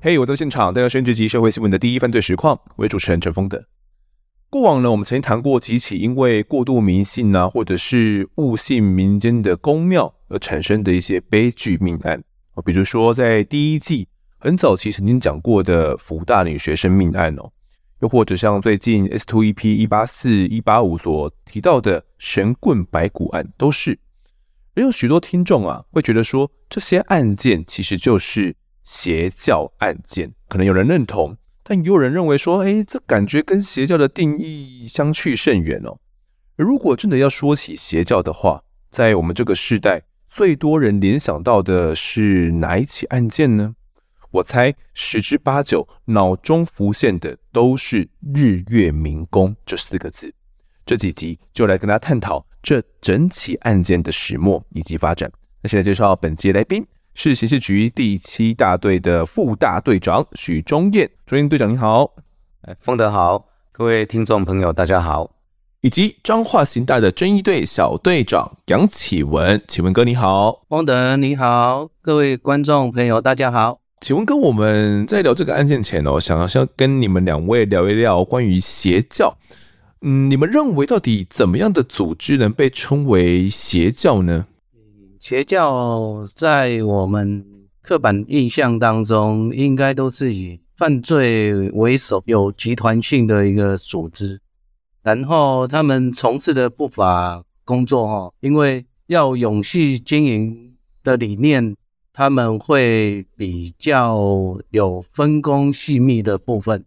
嘿我在现场，带来升职及社会新闻的第一犯罪实况，为主持人陈峰的。过往呢，我们曾经谈过几起因为过度迷信啊，或者是误信民间的宫庙而产生的一些悲剧命案。比如说在第一季很早期曾经讲过的福大女学生命案哦，又或者像最近 S Two E P 一八四一八五所提到的神棍白骨案，都是。也有许多听众啊，会觉得说这些案件其实就是。邪教案件，可能有人认同，但也有人认为说，哎，这感觉跟邪教的定义相去甚远哦。如果真的要说起邪教的话，在我们这个时代，最多人联想到的是哪一起案件呢？我猜十之八九，脑中浮现的都是日月明功这四个字。这几集就来跟大家探讨这整起案件的始末以及发展。那现在介绍本节来宾。是刑事局第七大队的副大队长许忠彦，忠彦队长你好，哎，丰德好，各位听众朋友大家好，以及彰化刑大的侦缉队小队长杨启文，启文哥你好，丰德你好，各位观众朋友大家好，请问，跟，我们在聊这个案件前哦，想要先跟你们两位聊一聊关于邪教，嗯，你们认为到底怎么样的组织能被称为邪教呢？邪教在我们刻板印象当中，应该都是以犯罪为首，有集团性的一个组织。然后他们从事的不法工作，哈，因为要永续经营的理念，他们会比较有分工细密的部分。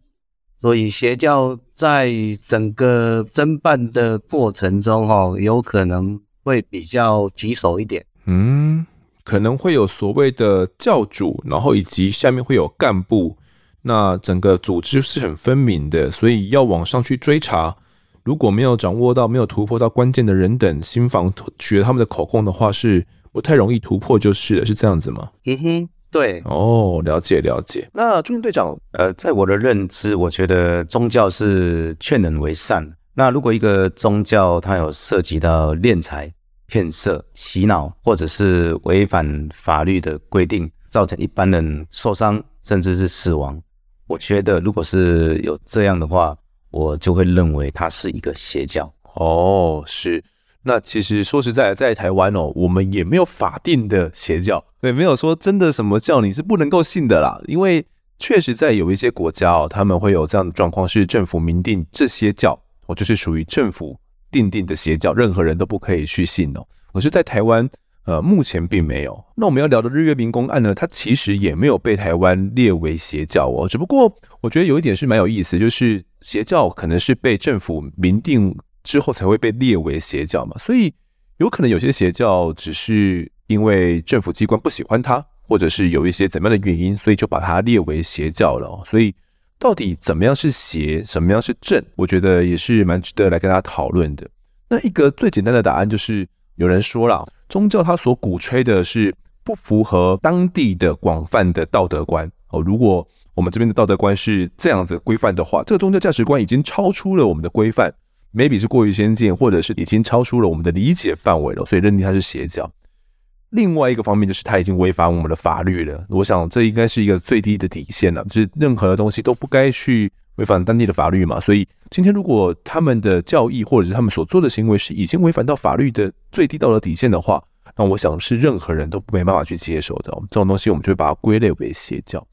所以邪教在整个侦办的过程中，哈，有可能会比较棘手一点。嗯，可能会有所谓的教主，然后以及下面会有干部，那整个组织是很分明的，所以要往上去追查，如果没有掌握到、没有突破到关键的人等，心防取了他们的口供的话，是不太容易突破，就是了，是这样子吗？嗯哼，对，哦，了解了解。那朱军队长，呃，在我的认知，我觉得宗教是劝人为善。那如果一个宗教它有涉及到敛财，骗色、洗脑，或者是违反法律的规定，造成一般人受伤甚至是死亡。我觉得，如果是有这样的话，我就会认为它是一个邪教。哦，是。那其实说实在，在台湾哦，我们也没有法定的邪教，也，没有说真的什么教你是不能够信的啦。因为确实在有一些国家哦，他们会有这样的状况，是政府明定这些教，哦，就是属于政府。定定的邪教，任何人都不可以去信哦。可是，在台湾，呃，目前并没有。那我们要聊的日月明功案呢，它其实也没有被台湾列为邪教哦。只不过，我觉得有一点是蛮有意思，就是邪教可能是被政府明定之后才会被列为邪教嘛。所以，有可能有些邪教只是因为政府机关不喜欢它，或者是有一些怎么样的原因，所以就把它列为邪教了。所以。到底怎么样是邪，什么样是正？我觉得也是蛮值得来跟大家讨论的。那一个最简单的答案就是，有人说了，宗教它所鼓吹的是不符合当地的广泛的道德观哦。如果我们这边的道德观是这样子规范的话，这个宗教价值观已经超出了我们的规范，maybe 是过于先进，或者是已经超出了我们的理解范围了，所以认定它是邪教。另外一个方面就是他已经违反我们的法律了，我想这应该是一个最低的底线了，就是任何的东西都不该去违反当地的法律嘛。所以今天如果他们的教义或者是他们所做的行为是已经违反到法律的最低道德底线的话，那我想是任何人都没办法去接受的。这种东西我们就会把它归类为邪教。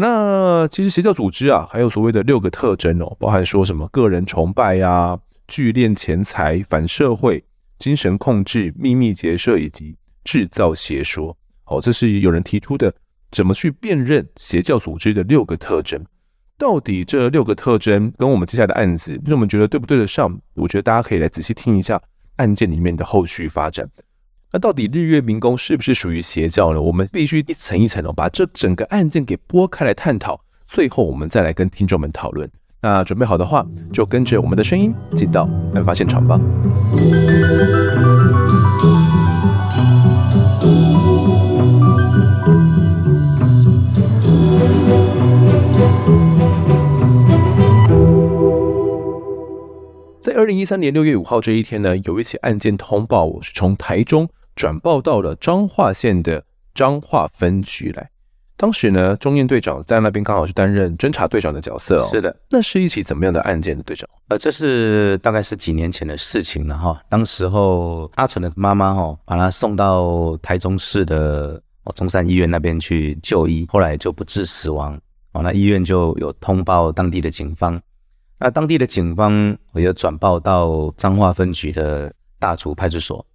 那其实邪教组织啊，还有所谓的六个特征哦，包含说什么个人崇拜呀、聚敛钱财、反社会、精神控制、秘密结社以及。制造邪说，哦，这是有人提出的，怎么去辨认邪教组织的六个特征？到底这六个特征跟我们接下来的案子，让我们觉得对不对得上？我觉得大家可以来仔细听一下案件里面的后续发展。那到底日月明功是不是属于邪教呢？我们必须一层一层的把这整个案件给剥开来探讨，最后我们再来跟听众们讨论。那准备好的话，就跟着我们的声音进到案发现场吧。在二零一三年六月五号这一天呢，有一起案件通报，我是从台中转报到了彰化县的彰化分局来。当时呢，中燕队长在那边刚好是担任侦查队长的角色哦。是的，那是一起怎么样的案件的队长？呃，这是大概是几年前的事情了哈。当时候阿纯的妈妈哈，把他送到台中市的哦中山医院那边去就医，后来就不治死亡。哦，那医院就有通报当地的警方，那当地的警方也有转报到彰化分局的大竹派出所。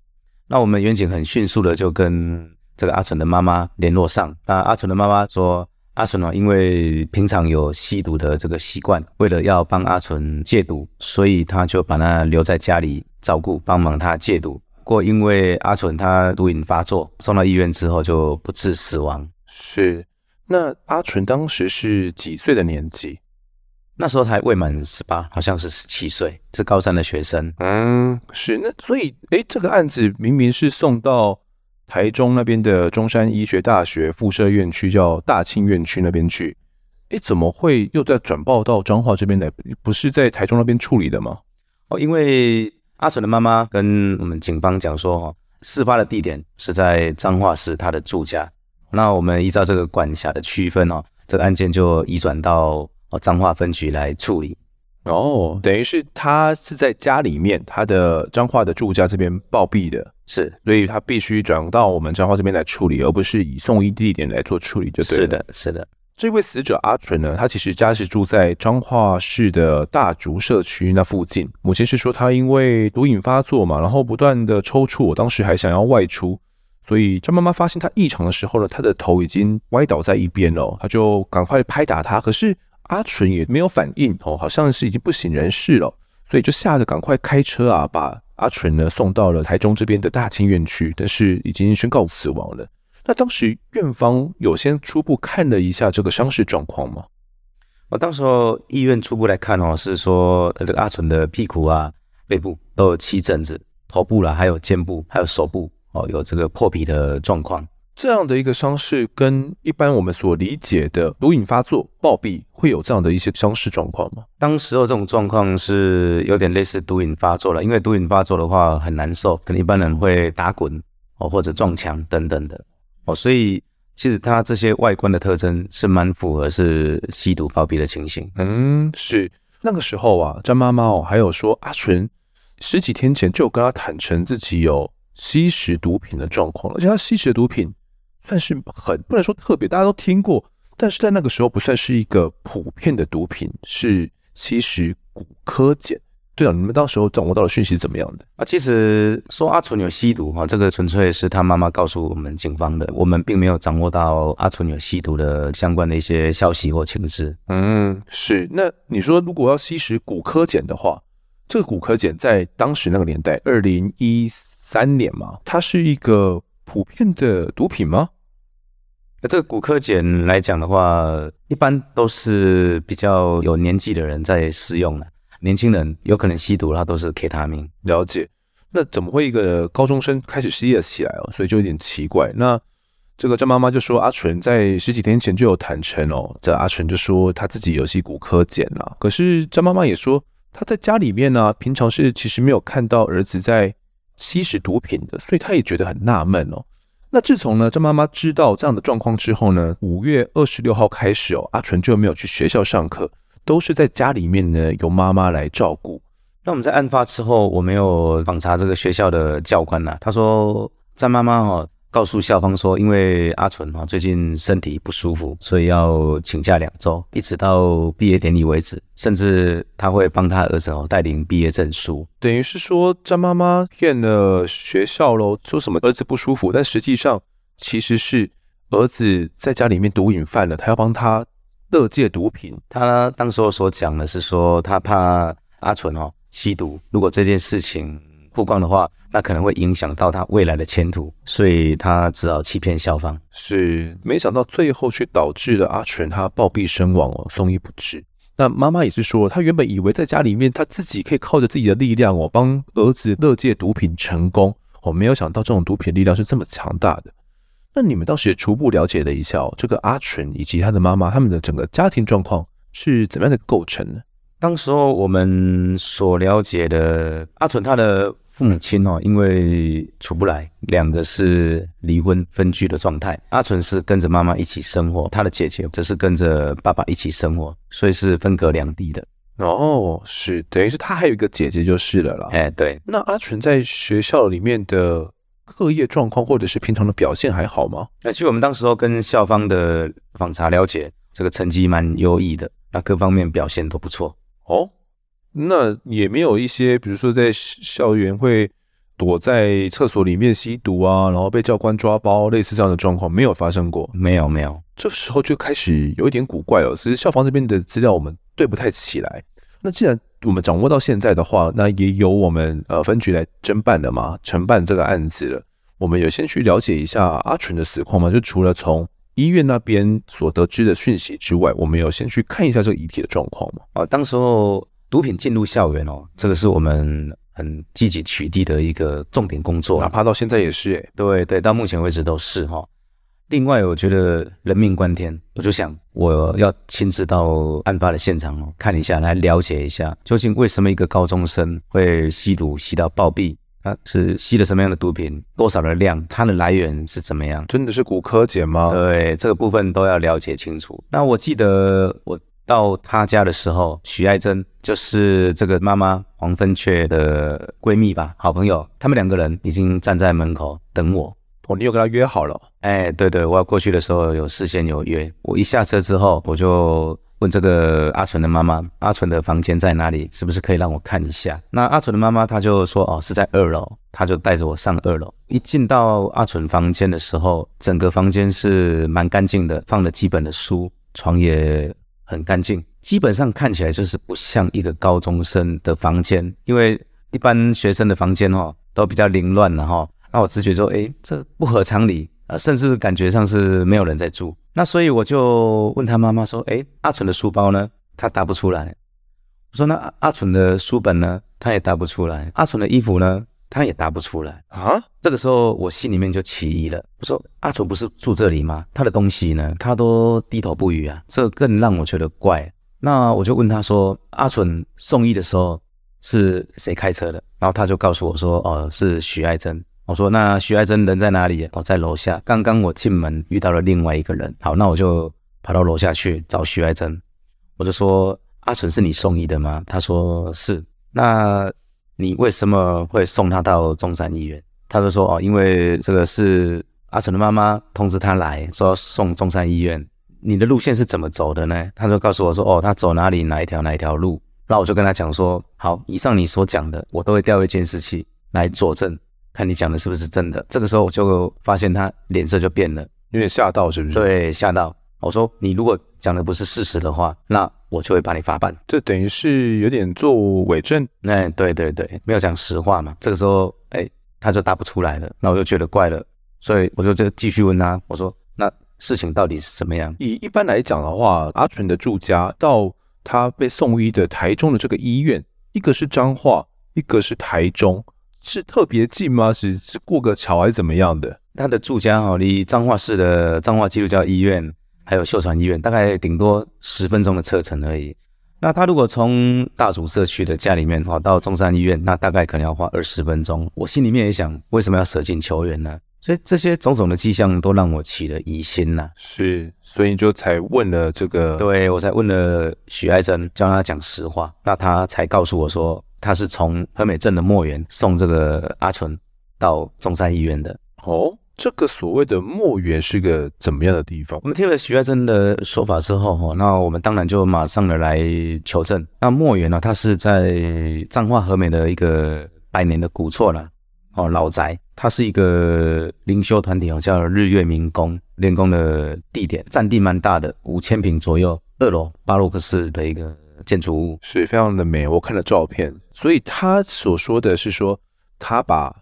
那我们员警很迅速的就跟。这个阿纯的妈妈联络上，那阿纯的妈妈说，阿纯呢，因为平常有吸毒的这个习惯，为了要帮阿纯戒毒，所以他就把他留在家里照顾，帮忙他戒毒。不过因为阿纯他毒瘾发作，送到医院之后就不治死亡。是，那阿纯当时是几岁的年纪？那时候他还未满十八，好像是十七岁，是高三的学生。嗯，是。那所以，诶，这个案子明明是送到。台中那边的中山医学大学附设院区叫大庆院区那边去，诶，怎么会又再转报到彰化这边来？不是在台中那边处理的吗？哦，因为阿纯的妈妈跟我们警方讲说，哈，事发的地点是在彰化市他的住家。那我们依照这个管辖的区分哦，这个案件就移转到哦彰化分局来处理。哦，等于是他是在家里面，他的彰化的住家这边暴毙的，是，所以他必须转到我们彰化这边来处理，而不是以送医地点来做处理，就对了。是的，是的。这位死者阿纯呢，他其实家是住在彰化市的大竹社区那附近。母亲是说他因为毒瘾发作嘛，然后不断的抽搐，我当时还想要外出，所以张妈妈发现他异常的时候呢，他的头已经歪倒在一边了，他就赶快拍打他，可是。阿纯也没有反应哦，好像是已经不省人事了，所以就吓得赶快开车啊，把阿纯呢送到了台中这边的大清院区，但是已经宣告死亡了。那当时院方有先初步看了一下这个伤势状况吗？我当时候医院初步来看哦，是说这个阿纯的屁股啊、背部都有起疹子，头部啦，还有肩部，还有手部哦，有这个破皮的状况。这样的一个伤势，跟一般我们所理解的毒瘾发作、暴毙会有这样的一些伤势状况吗？当时候这种状况是有点类似毒瘾发作了，因为毒瘾发作的话很难受，可能一般人会打滚哦，或者撞墙等等的哦，所以其实他这些外观的特征是蛮符合是吸毒暴毙的情形。嗯，是那个时候啊，张妈妈哦，还有说阿纯十几天前就跟他坦诚自己有吸食毒品的状况，而且他吸食的毒品。但是很不能说特别，大家都听过，但是在那个时候不算是一个普遍的毒品，是吸食骨科碱。对啊，你们到时候掌握到的讯息是怎么样的啊？其实说阿纯有吸毒哈，这个纯粹是他妈妈告诉我们警方的，我们并没有掌握到阿纯有吸毒的相关的一些消息或情资。嗯，是。那你说如果要吸食骨科碱的话，这个骨科碱在当时那个年代，二零一三年嘛，它是一个普遍的毒品吗？那这个骨科碱来讲的话，一般都是比较有年纪的人在使用的。年轻人有可能吸毒，他都是 K 他命。了解。那怎么会一个高中生开始吸了起来哦？所以就有点奇怪。那这个张妈妈就说，阿纯在十几天前就有坦诚哦。这阿纯就说他自己有吸骨科碱啦。可是张妈妈也说，他在家里面呢、啊，平常是其实没有看到儿子在吸食毒品的，所以他也觉得很纳闷哦。那自从呢，张妈妈知道这样的状况之后呢，五月二十六号开始哦，阿纯就没有去学校上课，都是在家里面呢，由妈妈来照顾。那我们在案发之后，我没有访查这个学校的教官呐、啊，他说张妈妈哦。告诉校方说，因为阿纯哈最近身体不舒服，所以要请假两周，一直到毕业典礼为止。甚至他会帮他儿子哦带领毕业证书。等于是说，张妈妈骗了学校喽，说什么儿子不舒服，但实际上其实是儿子在家里面毒瘾犯了，他要帮他勒戒毒品。他当时候所讲的是说，他怕阿纯哦吸毒，如果这件事情。曝光的话，那可能会影响到他未来的前途，所以他只好欺骗校方。是，没想到最后却导致了阿纯他暴毙身亡哦，送医不治。那妈妈也是说，她原本以为在家里面，她自己可以靠着自己的力量哦，帮儿子乐戒毒品成功哦，没有想到这种毒品力量是这么强大的。那你们当时也初步了解了一下哦，这个阿纯以及他的妈妈他们的整个家庭状况是怎么样的构成呢？当时候我们所了解的阿纯他的父母亲哦，因为处不来，两个是离婚分居的状态。阿纯是跟着妈妈一起生活，他的姐姐则是跟着爸爸一起生活，所以是分隔两地的。哦，是等于是他还有一个姐姐就是了啦。哎，对。那阿纯在学校里面的课业状况或者是平常的表现还好吗？那其实我们当时候跟校方的访查了解，这个成绩蛮优异的，那各方面表现都不错。哦。那也没有一些，比如说在校园会躲在厕所里面吸毒啊，然后被教官抓包，类似这样的状况没有发生过。没有，没有。这时候就开始有一点古怪了。其实校方这边的资料我们对不太起来。那既然我们掌握到现在的话，那也由我们呃分局来侦办的嘛，承办这个案子了。我们有先去了解一下阿纯的死况嘛？就除了从医院那边所得知的讯息之外，我们有先去看一下这个遗体的状况嘛？啊，当时候。毒品进入校园哦，这个是我们很积极取缔的一个重点工作，哪怕到现在也是诶。对对，到目前为止都是哈。另外，我觉得人命关天，我就想我要亲自到案发的现场哦，看一下，来了解一下，究竟为什么一个高中生会吸毒吸到暴毙？他是吸了什么样的毒品？多少的量？它的来源是怎么样？真的是古柯碱吗？对，这个部分都要了解清楚。那我记得我。到他家的时候，许爱珍就是这个妈妈黄芬雀的闺蜜吧，好朋友，他们两个人已经站在门口等我。哦，你有跟他约好了？哎，对对，我要过去的时候有事先有约。我一下车之后，我就问这个阿纯的妈妈，阿纯的房间在哪里？是不是可以让我看一下？那阿纯的妈妈她就说，哦，是在二楼，她就带着我上二楼。一进到阿纯房间的时候，整个房间是蛮干净的，放了基本的书，床也。很干净，基本上看起来就是不像一个高中生的房间，因为一般学生的房间哦都比较凌乱了哈。那我直觉说，哎，这不合常理 啊，甚至感觉上是没有人在住。那所以我就问他妈妈说，哎，阿纯的书包呢？他答不出来。我说那阿阿纯的书本呢？他也答不出来。阿纯的衣服呢？他也答不出来啊！这个时候我心里面就起疑了。我说：“阿纯不是住这里吗？他的东西呢？他都低头不语啊，这更让我觉得怪。”那我就问他说：“阿纯送医的时候是谁开车的？”然后他就告诉我说：“哦，是许爱珍。”我说：“那徐爱珍人在哪里？”哦，在楼下。刚刚我进门遇到了另外一个人。好，那我就跑到楼下去找徐爱珍。我就说：“阿纯是你送医的吗？”他说：“是。”那。你为什么会送他到中山医院？他就说哦，因为这个是阿纯的妈妈通知他来说送中山医院。你的路线是怎么走的呢？他就告诉我说哦，他走哪里哪一条哪一条路。那我就跟他讲说，好，以上你所讲的，我都会调一监视器来佐证，看你讲的是不是真的。这个时候我就发现他脸色就变了，有点吓到，是不是？对，吓到。我说你如果讲的不是事实的话，那我就会把你法办。这等于是有点做伪证。哎，对对对，没有讲实话嘛。这个时候，哎，他就答不出来了，那我就觉得怪了，所以我就就继续问他，我说那事情到底是怎么样？以一般来讲的话，阿纯的住家到他被送医的台中的这个医院，一个是彰化，一个是台中，是特别近吗？是是过个桥还是怎么样的？他的住家哈，离彰化市的彰化基督教医院。还有秀传医院，大概顶多十分钟的车程而已。那他如果从大竹社区的家里面跑到中山医院，那大概可能要花二十分钟。我心里面也想，为什么要舍近求远呢？所以这些种种的迹象都让我起了疑心呐。是，所以你就才问了这个，对，我才问了许爱珍，叫他讲实话。那他才告诉我说，他是从和美镇的墨园送这个阿纯到中山医院的。哦。这个所谓的墨园是个怎么样的地方？我们听了许爱珍的说法之后，哈，那我们当然就马上的来求证。那墨园呢，它是在彰化和美的一个百年的古厝了，哦，老宅，它是一个灵修团体哦，叫日月明宫练功的地点，占地蛮大的，五千平左右，二楼巴洛克式的一个建筑物，是非常的美。我看了照片，所以他所说的是说，他把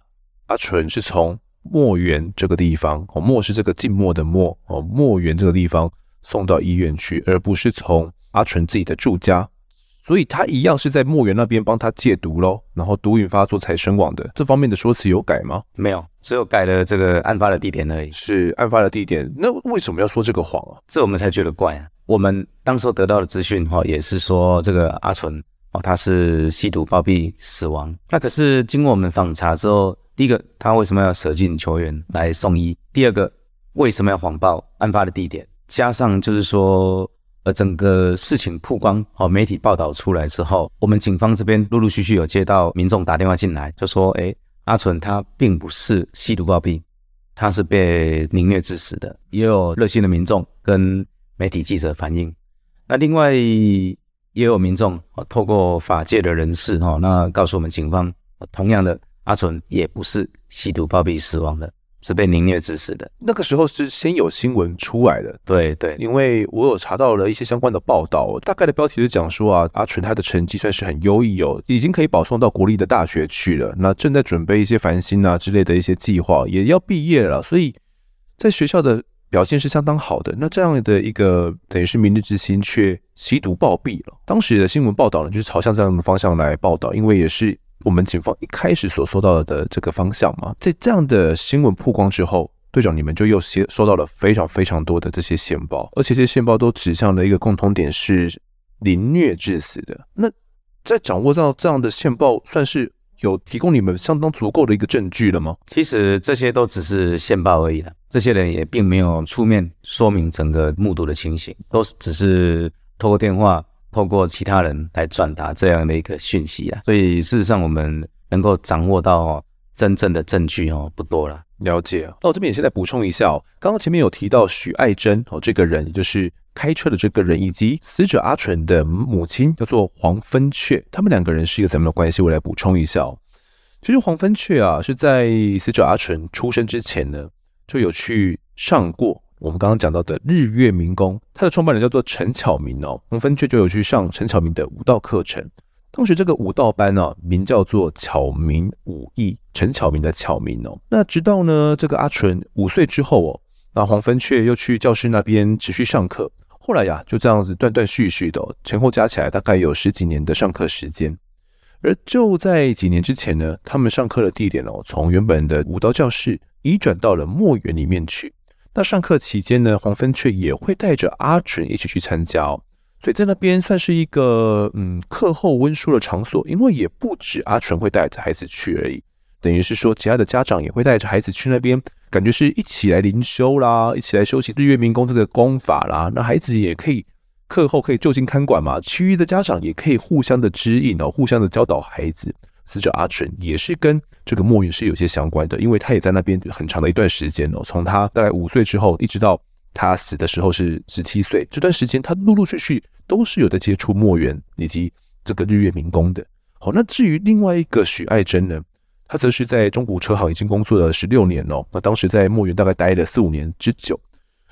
阿纯是从。墨园这个地方，哦，墨是这个静默的墨，哦，墨园这个地方送到医院去，而不是从阿纯自己的住家，所以他一样是在墨园那边帮他戒毒喽，然后毒瘾发作才身亡的。这方面的说辞有改吗？没有，只有改了这个案发的地点而已。是案发的地点，那为什么要说这个谎啊？这我们才觉得怪啊。我们当时候得到的资讯哈，也是说这个阿纯哦，他是吸毒暴毙死亡。那可是经过我们访查之后，第一个他为什么要舍近求远来送医？第二个为什么要谎报案发的地点？加上就是说，呃，整个事情曝光哦，媒体报道出来之后，我们警方这边陆陆续续有接到民众打电话进来，就说，诶，阿纯他并不是吸毒暴毙，他是被凌虐致死的。也有热心的民众跟媒体记者反映，那另外也有民众透过法界的人士哈，那告诉我们警方，同样的阿纯也不是吸毒暴毙死亡的，是被凌虐致死的。那个时候是先有新闻出来的，对对，因为我有查到了一些相关的报道，大概的标题是讲说啊，阿纯他的成绩算是很优异哦，已经可以保送到国立的大学去了，那正在准备一些繁星啊之类的一些计划，也要毕业了，所以在学校的。表现是相当好的，那这样的一个等于是明日之星，却吸毒暴毙了。当时的新闻报道呢，就是朝向这样的方向来报道，因为也是我们警方一开始所收到的这个方向嘛。在这样的新闻曝光之后，队长你们就又接收到了非常非常多的这些线报，而且这些线报都指向了一个共同点是凌虐致死的。那在掌握到这样的线报，算是。有提供你们相当足够的一个证据了吗？其实这些都只是线报而已了，这些人也并没有出面说明整个目睹的情形，都是只是透过电话、透过其他人来转达这样的一个讯息啊。所以事实上，我们能够掌握到真正的证据哦，不多了。了解。那我这边也现在补充一下哦，刚刚前面有提到许爱珍哦，这个人也就是。开车的这个人以及死者阿纯的母亲叫做黄芬雀，他们两个人是一个怎么样的关系？我来补充一下哦。其实黄芬雀啊是在死者阿纯出生之前呢，就有去上过我们刚刚讲到的日月明功，他的创办人叫做陈巧明哦。黄芬雀就有去上陈巧明的武道课程，当时这个武道班呢、啊，名叫做巧明武艺，陈巧明的巧明哦。那直到呢这个阿纯五岁之后哦，那黄芬雀又去教室那边持续上课。后来呀，就这样子断断续续的，前后加起来大概有十几年的上课时间。而就在几年之前呢，他们上课的地点哦，从原本的武道教室移转到了墨园里面去。那上课期间呢，黄芬却也会带着阿纯一起去参加哦，所以在那边算是一个嗯课后温书的场所，因为也不止阿纯会带着孩子去而已，等于是说其他的家长也会带着孩子去那边。感觉是一起来灵修啦，一起来修习日月明功这个功法啦。那孩子也可以课后可以就近看管嘛，其余的家长也可以互相的指引哦，互相的教导孩子。死者阿纯也是跟这个墨园是有些相关的，因为他也在那边很长的一段时间哦，从他大概五岁之后，一直到他死的时候是十七岁，这段时间他陆陆续续都是有在接触墨园以及这个日月明功的。好，那至于另外一个许爱珍呢？他则是在中古车行已经工作了十六年哦，那当时在墨园大概待了四五年之久。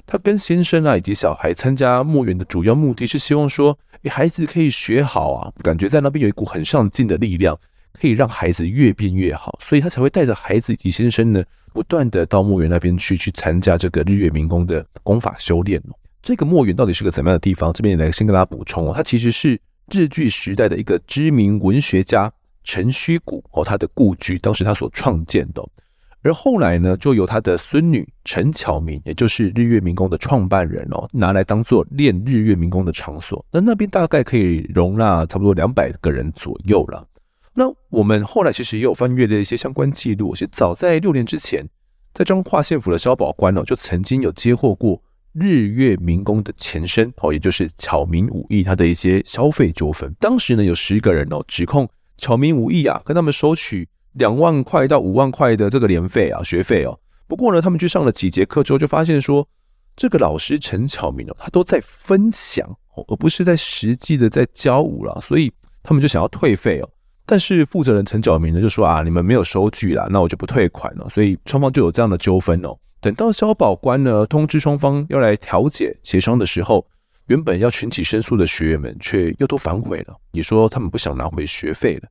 他跟先生啊以及小孩参加墨园的主要目的是希望说，诶，孩子可以学好啊，感觉在那边有一股很上进的力量，可以让孩子越变越好，所以他才会带着孩子以及先生呢，不断的到墨园那边去去参加这个日月明宫的功法修炼哦。这个墨园到底是个怎么样的地方？这边也来先跟大家补充哦，它其实是日据时代的一个知名文学家。陈虚谷哦，他的故居，当时他所创建的，而后来呢，就由他的孙女陈巧明，也就是日月明宫的创办人哦，拿来当做练日月明宫的场所。那那边大概可以容纳差不多两百个人左右了。那我们后来其实也有翻阅的一些相关记录，是早在六年之前，在彰化县府的消保官哦，就曾经有接获过日月民工的前身哦，也就是巧明武艺他的一些消费纠纷。当时呢，有十个人哦，指控。巧明武艺啊，跟他们收取两万块到五万块的这个年费啊，学费哦。不过呢，他们去上了几节课之后，就发现说，这个老师陈巧明哦，他都在分享哦，而不是在实际的在教舞了，所以他们就想要退费哦。但是负责人陈巧明呢，就说啊，你们没有收据啦，那我就不退款了。所以双方就有这样的纠纷哦。等到消保官呢通知双方要来调解协商的时候。原本要群起申诉的学员们，却又都反悔了。也说他们不想拿回学费了，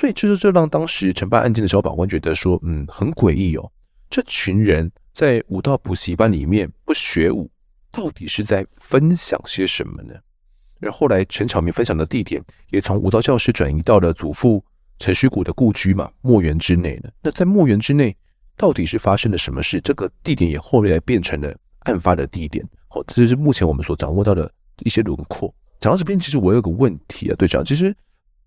所以这就这让当时承办案件的消保官觉得说，嗯，很诡异哦。这群人在武道补习班里面不学武，到底是在分享些什么呢？而后来陈巧明分享的地点也从武道教室转移到了祖父陈虚谷的故居嘛，墨园之内呢。那在墨园之内，到底是发生了什么事？这个地点也后来变成了案发的地点。好，这是目前我们所掌握到的一些轮廓。讲到这边，其实我有个问题啊，队长，其实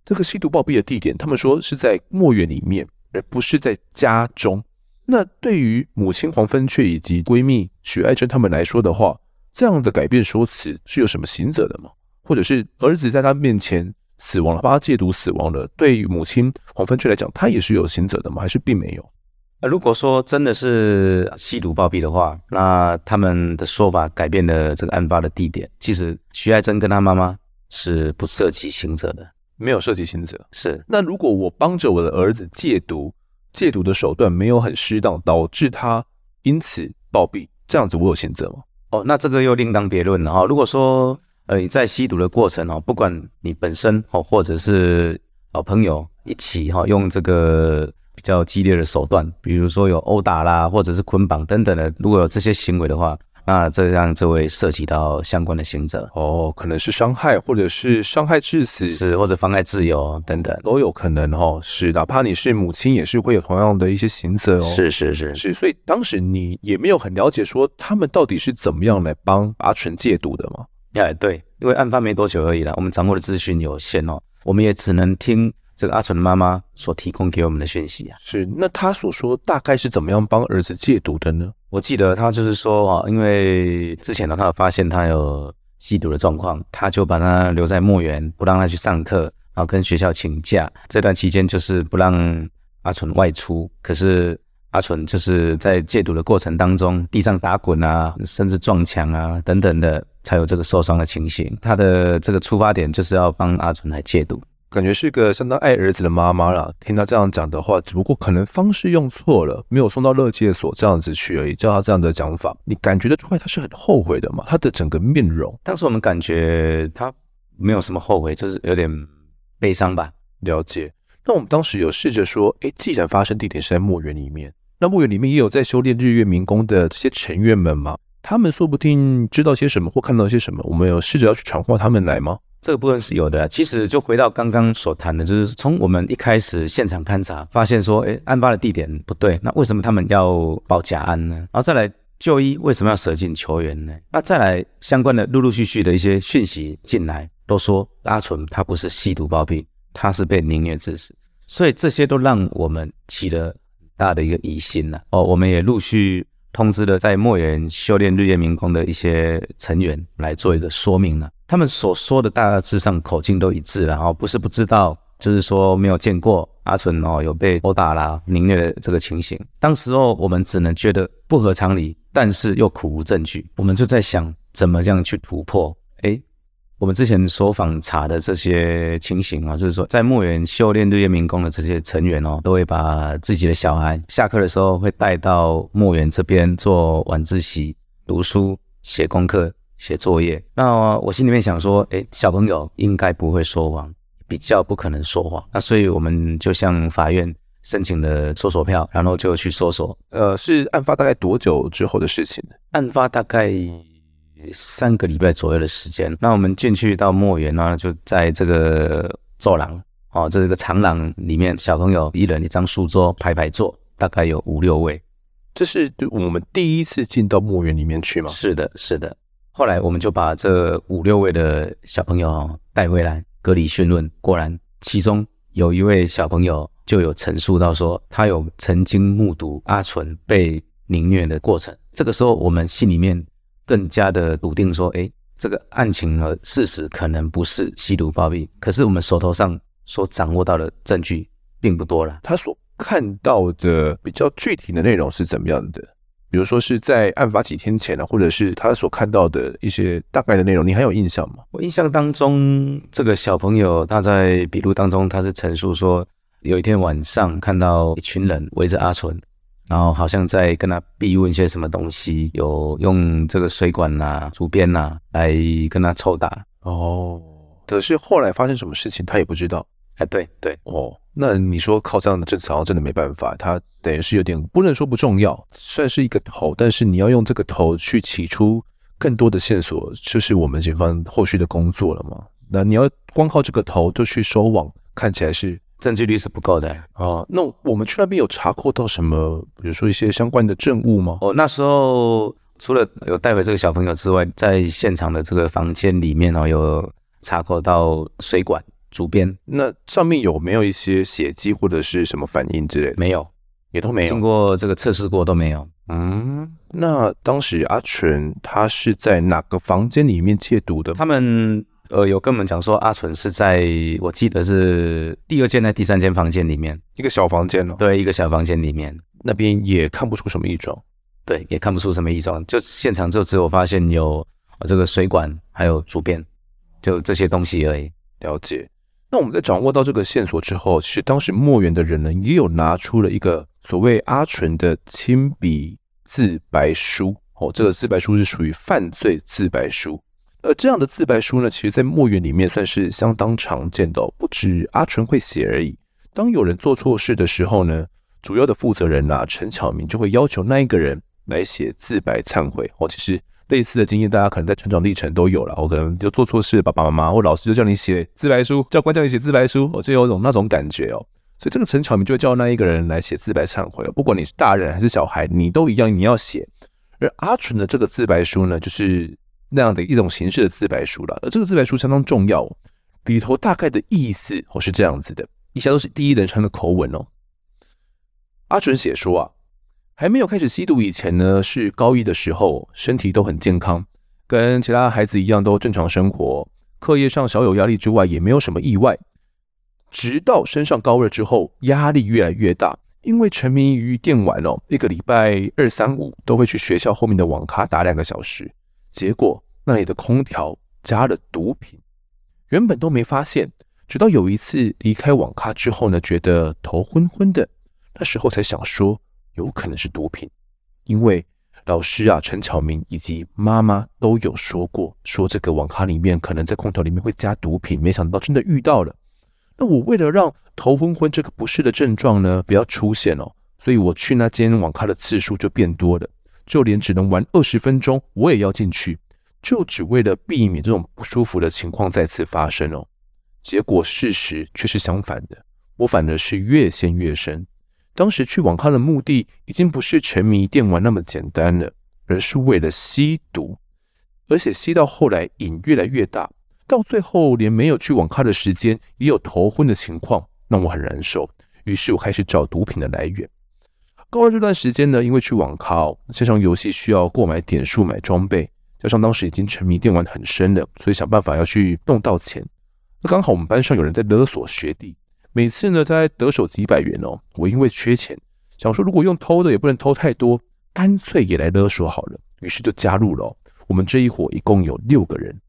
这个吸毒暴毙的地点，他们说是在墨园里面，而不是在家中。那对于母亲黄芬雀以及闺蜜许爱珍他们来说的话，这样的改变说辞是有什么刑责的吗？或者是儿子在他面前死亡了，帮他戒毒死亡了，对于母亲黄芬翠来讲，他也是有刑责的吗？还是并没有？呃，如果说真的是吸毒暴毙的话，那他们的说法改变了这个案发的地点。其实徐爱珍跟他妈妈是不涉及刑责的，没有涉及刑责。是。那如果我帮着我的儿子戒毒，戒毒的手段没有很适当，导致他因此暴毙，这样子我有刑责吗？哦，那这个又另当别论了哈。如果说呃你在吸毒的过程哦，不管你本身哦，或者是好朋友一起哈，用这个比较激烈的手段，比如说有殴打啦，或者是捆绑等等的，如果有这些行为的话。那这样就会涉及到相关的刑责哦，可能是伤害，或者是伤害致死，是或者妨碍自由等等都有可能哦。是，哪怕你是母亲，也是会有同样的一些刑责哦。是是是是，所以当时你也没有很了解说他们到底是怎么样来帮阿纯戒毒的吗？哎，对，因为案发没多久而已啦，我们掌握的资讯有限哦，我们也只能听这个阿纯的妈妈所提供给我们的讯息啊。是，那他所说大概是怎么样帮儿子戒毒的呢？我记得他就是说啊，因为之前呢，他有发现他有吸毒的状况，他就把他留在墓园，不让他去上课，然后跟学校请假。这段期间就是不让阿纯外出。可是阿纯就是在戒毒的过程当中，地上打滚啊，甚至撞墙啊等等的，才有这个受伤的情形。他的这个出发点就是要帮阿纯来戒毒。感觉是个相当爱儿子的妈妈啦。听他这样讲的话，只不过可能方式用错了，没有送到乐戒所这样子去而已。照他这样的讲法，你感觉得出来他是很后悔的嘛？他的整个面容，当时我们感觉他没有什么后悔，就是有点悲伤吧。了解。那我们当时有试着说，哎，既然发生地点是在墓园里面，那墓园里面也有在修炼日月明宫的这些成员们嘛？他们说不定知道些什么或看到些什么，我们有试着要去传话他们来吗？这个部分是有的，其实就回到刚刚所谈的，就是从我们一开始现场勘查，发现说，哎，案发的地点不对，那为什么他们要报假案呢？然后再来就医，为什么要舍近求远呢？那再来相关的陆陆续续的一些讯息进来，都说阿纯他不是吸毒暴毙，他是被凌虐致死，所以这些都让我们起了很大的一个疑心了。哦，我们也陆续。通知了在墓园修炼日月明功的一些成员来做一个说明了，他们所说的大致上口径都一致然后，不是不知道，就是说没有见过阿纯哦有被殴打啦、凌虐的这个情形。当时候我们只能觉得不合常理，但是又苦无证据，我们就在想怎么样去突破，诶我们之前所访查的这些情形啊，就是说在墓园修炼日月民工的这些成员哦，都会把自己的小孩下课的时候会带到墓园这边做晚自习、读书、写功课、写作业。那我心里面想说，诶，小朋友应该不会说谎，比较不可能说谎。那所以我们就向法院申请了搜索票，然后就去搜索。呃，是案发大概多久之后的事情？案发大概。三个礼拜左右的时间，那我们进去到墓园呢，就在这个走廊，哦，这个长廊里面，小朋友一人一张书桌，排排坐，大概有五六位。这是我们第一次进到墓园里面去吗？是的，是的。后来我们就把这五六位的小朋友带回来隔离讯问，果然其中有一位小朋友就有陈述到说，他有曾经目睹阿纯被凌虐的过程。这个时候我们心里面。更加的笃定说，哎，这个案情和事实可能不是吸毒暴毙，可是我们手头上所掌握到的证据并不多了。他所看到的比较具体的内容是怎么样的？比如说是在案发几天前呢，或者是他所看到的一些大概的内容，你还有印象吗？我印象当中，这个小朋友他在笔录当中，他是陈述说，有一天晚上看到一群人围着阿纯。然后好像在跟他逼问一些什么东西，有用这个水管呐、啊、竹鞭呐、啊、来跟他抽打哦。可是后来发生什么事情，他也不知道。哎，对对哦，那你说靠这样的证词，好像真的没办法。他等于是有点不能说不重要，算是一个头，但是你要用这个头去起出更多的线索，就是我们警方后续的工作了嘛。那你要光靠这个头就去收网，看起来是。证据率是不够的哦。那我们去那边有查扣到什么，比如说一些相关的证物吗？哦，那时候除了有带回这个小朋友之外，在现场的这个房间里面哦，有查扣到水管、竹编，那上面有没有一些血迹或者是什么反应之类的？没有，也都没有。经过这个测试过都没有。嗯，那当时阿全他是在哪个房间里面戒毒的？他们呃有跟我们讲说，阿纯是在我记得是第二间还第三间房间里面，一个小房间哦。对，一个小房间里面，那边也看不出什么异状。对，也看不出什么异状，就现场就只有发现有这个水管，还有主便，就这些东西而已。了解。那我们在掌握到这个线索之后，其实当时墨园的人呢，也有拿出了一个所谓阿纯的亲笔自白书。哦，这个自白书是属于犯罪自白书。而这样的自白书呢，其实在墨园里面算是相当常见的，不止阿纯会写而已。当有人做错事的时候呢，主要的负责人啊，陈巧明就会要求那一个人。来写自白忏悔哦，其实类似的经验，大家可能在成长历程都有了。我可能就做错事，爸爸妈妈或老师就叫你写自白书，教官叫你写自白书，我就有种那种感觉哦。所以这个陈巧明就会叫那一个人来写自白忏悔，不管你是大人还是小孩，你都一样，你要写。而阿纯的这个自白书呢，就是那样的一种形式的自白书了。而这个自白书相当重要，里头大概的意思哦是这样子的，以下都是第一人称的口吻哦。阿纯写说啊。还没有开始吸毒以前呢，是高一的时候，身体都很健康，跟其他孩子一样都正常生活，课业上小有压力之外，也没有什么意外。直到升上高二之后，压力越来越大，因为沉迷于电玩哦，一个礼拜二三五都会去学校后面的网咖打两个小时，结果那里的空调加了毒品，原本都没发现，直到有一次离开网咖之后呢，觉得头昏昏的，那时候才想说。有可能是毒品，因为老师啊，陈巧明以及妈妈都有说过，说这个网咖里面可能在空调里面会加毒品，没想到真的遇到了。那我为了让头昏昏这个不适的症状呢不要出现哦，所以我去那间网咖的次数就变多了，就连只能玩二十分钟我也要进去，就只为了避免这种不舒服的情况再次发生哦。结果事实却是相反的，我反而是越陷越深。当时去网咖的目的已经不是沉迷电玩那么简单了，而是为了吸毒，而且吸到后来瘾越来越大，到最后连没有去网咖的时间也有头昏的情况，让我很难受。于是我开始找毒品的来源。高二这段时间呢，因为去网咖，线上游戏需要购买点数买装备，加上当时已经沉迷电玩很深了，所以想办法要去弄到钱。那刚好我们班上有人在勒索学弟。每次呢，在得手几百元哦。我因为缺钱，想说如果用偷的也不能偷太多，干脆也来勒索好了。于是就加入了。我们这一伙一共有六个人。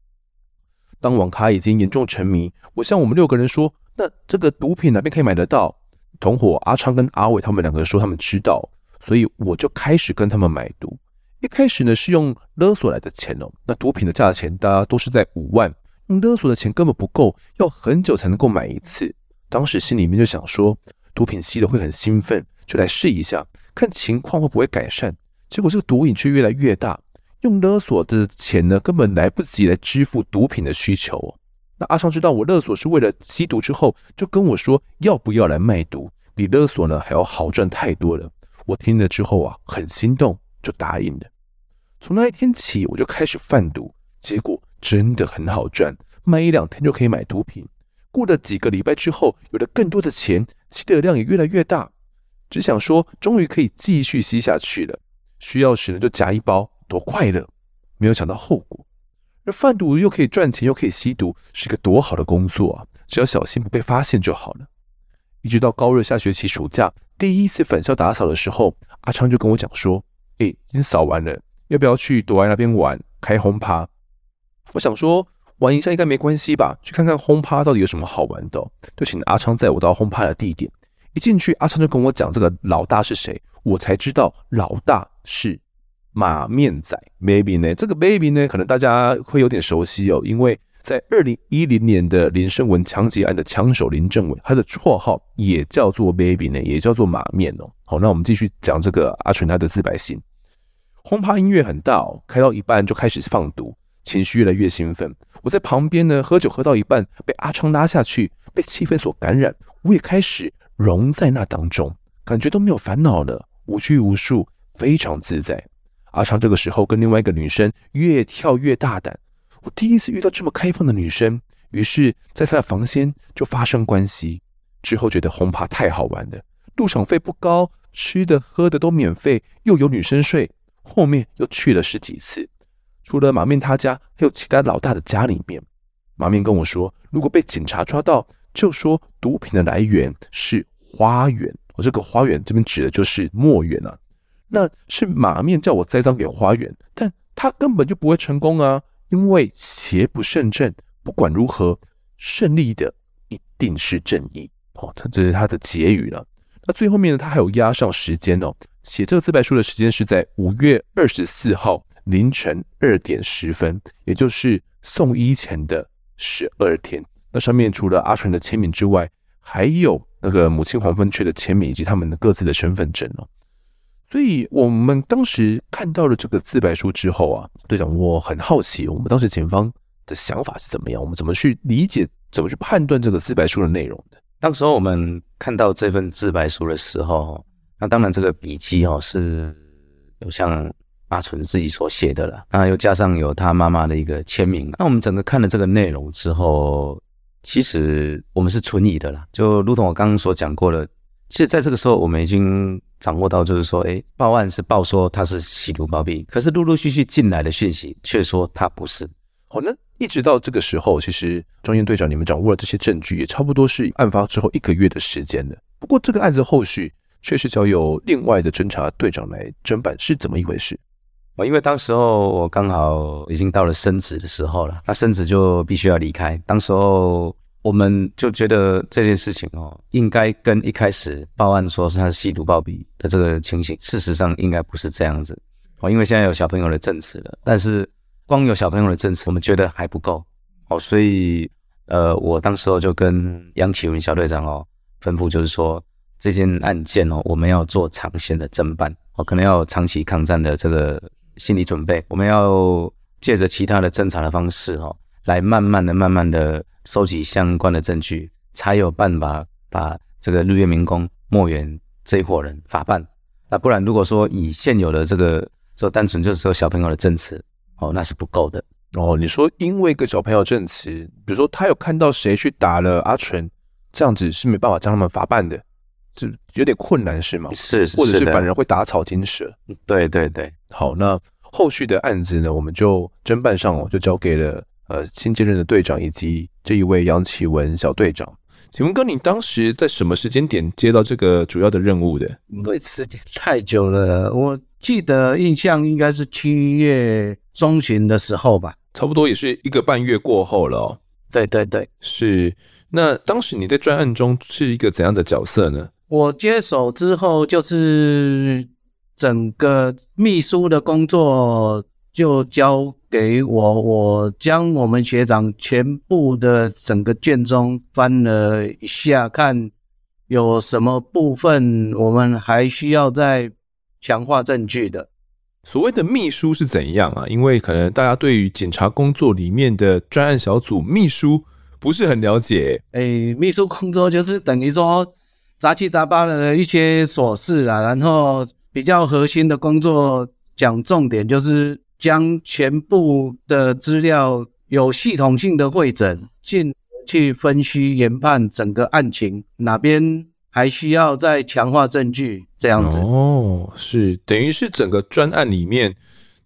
当网咖已经严重沉迷，我向我们六个人说：“那这个毒品哪边可以买得到？”同伙阿昌跟阿伟他们两个人说他们知道，所以我就开始跟他们买毒。一开始呢是用勒索来的钱哦。那毒品的价钱大家都是在五万，用勒索的钱根本不够，要很久才能够买一次。当时心里面就想说，毒品吸了会很兴奋，就来试一下，看情况会不会改善。结果这个毒瘾却越来越大，用勒索的钱呢，根本来不及来支付毒品的需求。阿昌知道我勒索是为了吸毒之后，就跟我说要不要来卖毒，比勒索呢还要好赚太多了。我听了之后啊，很心动，就答应了。从那一天起，我就开始贩毒，结果真的很好赚，卖一两天就可以买毒品。过了几个礼拜之后，有了更多的钱，吸的量也越来越大。只想说，终于可以继续吸下去了。需要时呢，就夹一包，多快乐！没有想到后果。而贩毒又可以赚钱，又可以吸毒，是一个多好的工作啊！只要小心不被发现就好了。一直到高二下学期暑假第一次返校打扫的时候，阿昌就跟我讲说：“诶，已经扫完了，要不要去朵爱那边玩开轰趴？”我想说。玩一下应该没关系吧？去看看轰趴到底有什么好玩的，就请阿昌载我到轰趴的地点。一进去，阿昌就跟我讲这个老大是谁，我才知道老大是马面仔 baby 呢。这个 baby 呢，可能大家会有点熟悉哦，因为在二零一零年的林胜文枪击案的枪手林政伟，他的绰号也叫做 baby 呢，也叫做马面哦。好，那我们继续讲这个阿纯他的自白信。轰趴音乐很大哦，开到一半就开始放毒。情绪越来越兴奋，我在旁边呢，喝酒喝到一半，被阿昌拉下去，被气氛所感染，我也开始融在那当中，感觉都没有烦恼了，无拘无束，非常自在。阿昌这个时候跟另外一个女生越跳越大胆，我第一次遇到这么开放的女生，于是在她的房间就发生关系。之后觉得轰趴太好玩了，入场费不高，吃的喝的都免费，又有女生睡。后面又去了十几次，除了马面他家，还有其他老大的家里面。马面跟我说，如果被警察抓到，就说毒品的来源是花园。我这个花园这边指的就是墨园啊。那是马面叫我栽赃给花园，但他根本就不会成功啊，因为邪不胜正。不管如何，胜利的一定是正义。哦，他这是他的结语了。那最后面呢，他还有压上时间哦。写这个自白书的时间是在五月二十四号凌晨二点十分，也就是送医前的十二天。那上面除了阿纯的签名之外，还有那个母亲黄芬雀的签名以及他们的各自的身份证哦。所以我们当时看到了这个自白书之后啊，队长，我很好奇，我们当时警方的想法是怎么样？我们怎么去理解、怎么去判断这个自白书的内容的？当时候我们看到这份自白书的时候。那当然，这个笔记哦是有像阿纯自己所写的了，那又加上有他妈妈的一个签名。那我们整个看了这个内容之后，其实我们是存疑的啦。就如同我刚刚所讲过的，其实在这个时候，我们已经掌握到，就是说，哎，报案是报说他是吸毒包庇，可是陆陆续续进来的讯息却说他不是。好，那一直到这个时候，其实庄严队长你们掌握了这些证据，也差不多是案发之后一个月的时间了。不过这个案子后续。确实交由另外的侦查队长来侦办，是怎么一回事？哦，因为当时候我刚好已经到了升职的时候了，那升职就必须要离开。当时候我们就觉得这件事情哦，应该跟一开始报案说是他吸毒暴毙的这个情形，事实上应该不是这样子哦。因为现在有小朋友的证词了，但是光有小朋友的证词，我们觉得还不够哦。所以呃，我当时候就跟杨启文小队长哦吩咐，就是说。这件案件哦，我们要做长线的侦办哦，可能要长期抗战的这个心理准备。我们要借着其他的侦查的方式哦，来慢慢的、慢慢的收集相关的证据，才有办法把这个日月民工墨园这一伙人法办。那不然，如果说以现有的这个，就单纯就是说小朋友的证词哦，那是不够的哦。你说因为一个小朋友证词，比如说他有看到谁去打了阿纯，这样子是没办法将他们法办的。这有点困难是吗？是，是，或者是反而会打草惊蛇。对对对，好，那后续的案子呢，我们就侦办上哦，就交给了呃新接任的队长以及这一位杨启文小队长。请问哥，你当时在什么时间点接到这个主要的任务的？因为时间太久了，我记得印象应该是七月中旬的时候吧，差不多也是一个半月过后了哦。对对对，是。那当时你在专案中是一个怎样的角色呢？我接手之后，就是整个秘书的工作就交给我，我将我们学长全部的整个卷宗翻了一下，看有什么部分我们还需要再强化证据的。所谓的秘书是怎样啊？因为可能大家对于警察工作里面的专案小组秘书不是很了解。哎，秘书工作就是等于说。杂七杂八的一些琐事啦，然后比较核心的工作讲重点，就是将全部的资料有系统性的会诊，进去分析研判整个案情，哪边还需要再强化证据，这样子。哦，是等于是整个专案里面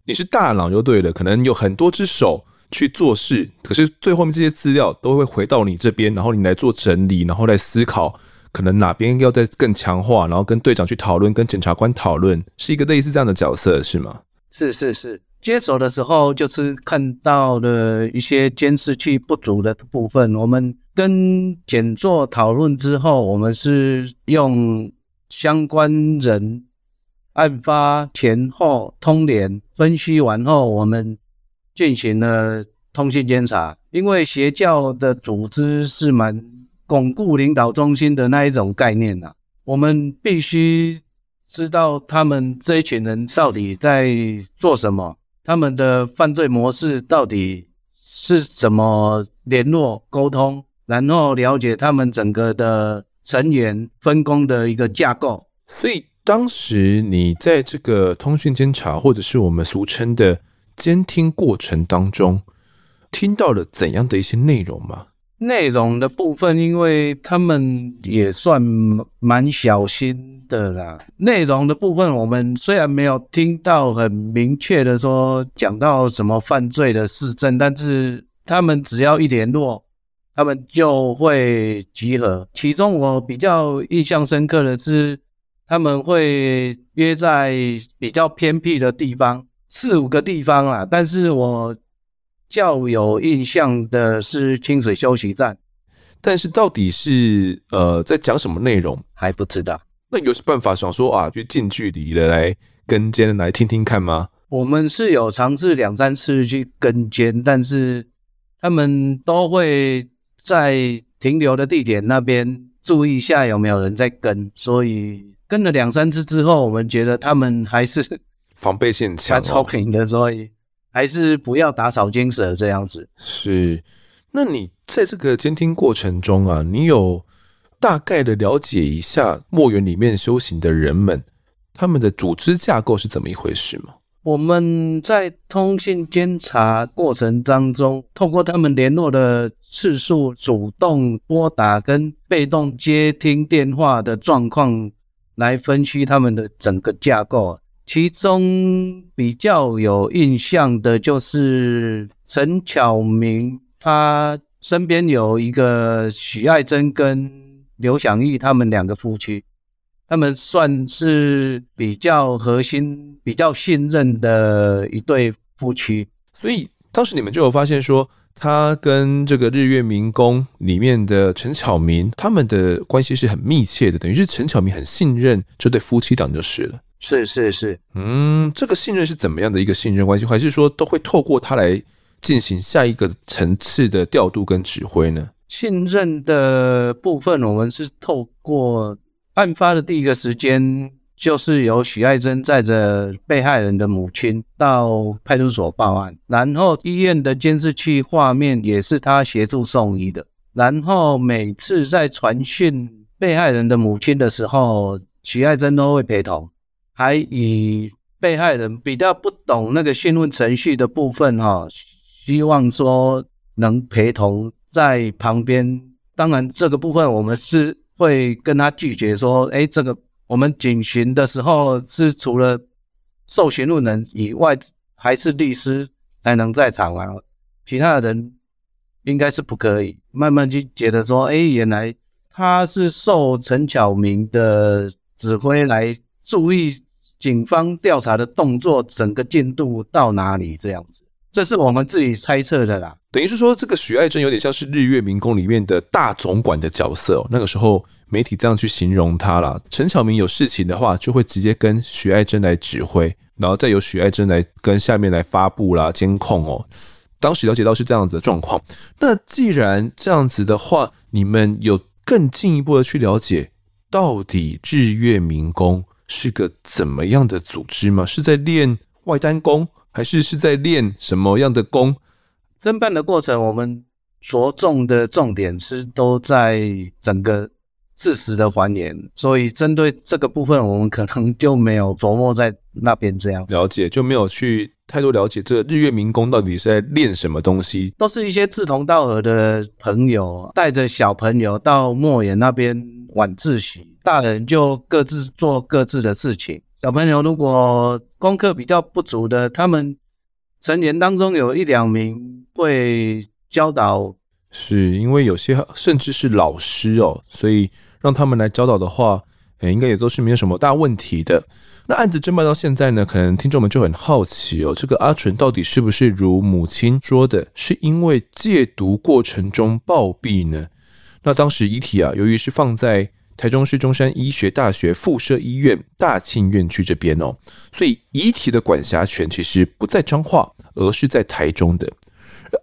你是大脑就对了，可能有很多只手去做事，可是最后面这些资料都会回到你这边，然后你来做整理，然后来思考。可能哪边要再更强化，然后跟队长去讨论，跟检察官讨论，是一个类似这样的角色，是吗？是是是，接手的时候就是看到了一些监视器不足的部分，我们跟检座讨论之后，我们是用相关人案发前后通联分析完后，我们进行了通信监察，因为邪教的组织是蛮。巩固领导中心的那一种概念呐、啊，我们必须知道他们这一群人到底在做什么，他们的犯罪模式到底是怎么联络沟通，然后了解他们整个的成员分工的一个架构。所以当时你在这个通讯监察，或者是我们俗称的监听过程当中，听到了怎样的一些内容吗？内容的部分，因为他们也算蛮小心的啦。内容的部分，我们虽然没有听到很明确的说讲到什么犯罪的事证，但是他们只要一联络，他们就会集合。其中我比较印象深刻的是，他们会约在比较偏僻的地方，四五个地方啦。但是我。较有印象的是清水休息站，但是到底是呃在讲什么内容还不知道。那有办法想说啊，就近距离的来跟监来听听看吗？我们是有尝试两三次去跟监，但是他们都会在停留的地点那边注意一下有没有人在跟，所以跟了两三次之后，我们觉得他们还是防备性强，超频的，所以。还是不要打草惊蛇这样子。是，那你在这个监听过程中啊，你有大概的了解一下墨园里面修行的人们，他们的组织架构是怎么一回事吗？我们在通信监察过程当中，透过他们联络的次数、主动拨打跟被动接听电话的状况，来分析他们的整个架构。其中比较有印象的就是陈巧明，他身边有一个许爱珍跟刘祥义，他们两个夫妻，他们算是比较核心、比较信任的一对夫妻。所以当时你们就有发现说，他跟这个日月明功里面的陈巧明，他们的关系是很密切的，等于是陈巧明很信任这对夫妻档就是了。是是是，嗯，这个信任是怎么样的一个信任关系？还是说都会透过他来进行下一个层次的调度跟指挥呢？信任的部分，我们是透过案发的第一个时间，就是由许爱珍载着被害人的母亲到派出所报案，然后医院的监视器画面也是他协助送医的，然后每次在传讯被害人的母亲的时候，许爱珍都会陪同。还以被害人比较不懂那个讯问程序的部分哈，希望说能陪同在旁边。当然，这个部分我们是会跟他拒绝说，哎，这个我们警询的时候是除了受询问人以外，还是律师才能在场啊，其他的人应该是不可以。慢慢就觉得说，哎，原来他是受陈巧明的指挥来注意。警方调查的动作，整个进度到哪里？这样子，这是我们自己猜测的啦。等于是说，这个许爱珍有点像是日月明功里面的大总管的角色。那个时候，媒体这样去形容他啦。陈巧明有事情的话，就会直接跟许爱珍来指挥，然后再由许爱珍来跟下面来发布啦、监控哦。当时了解到是这样子的状况。那既然这样子的话，你们有更进一步的去了解，到底日月明功是个怎么样的组织吗？是在练外丹功，还是是在练什么样的功？侦办的过程，我们着重的重点是都在整个事实的还原，所以针对这个部分，我们可能就没有琢磨在那边这样。了解，就没有去太多了解这个日月明功到底是在练什么东西。都是一些志同道合的朋友，带着小朋友到莫言那边晚自习。大人就各自做各自的事情。小朋友如果功课比较不足的，他们成员当中有一两名会教导。是因为有些甚至是老师哦，所以让他们来教导的话，诶，应该也都是没有什么大问题的。那案子侦办到现在呢，可能听众们就很好奇哦，这个阿纯到底是不是如母亲说的，是因为戒毒过程中暴毙呢？那当时遗体啊，由于是放在台中市中山医学大学附设医院大庆院区这边哦，所以遗体的管辖权其实不在彰化，而是在台中的。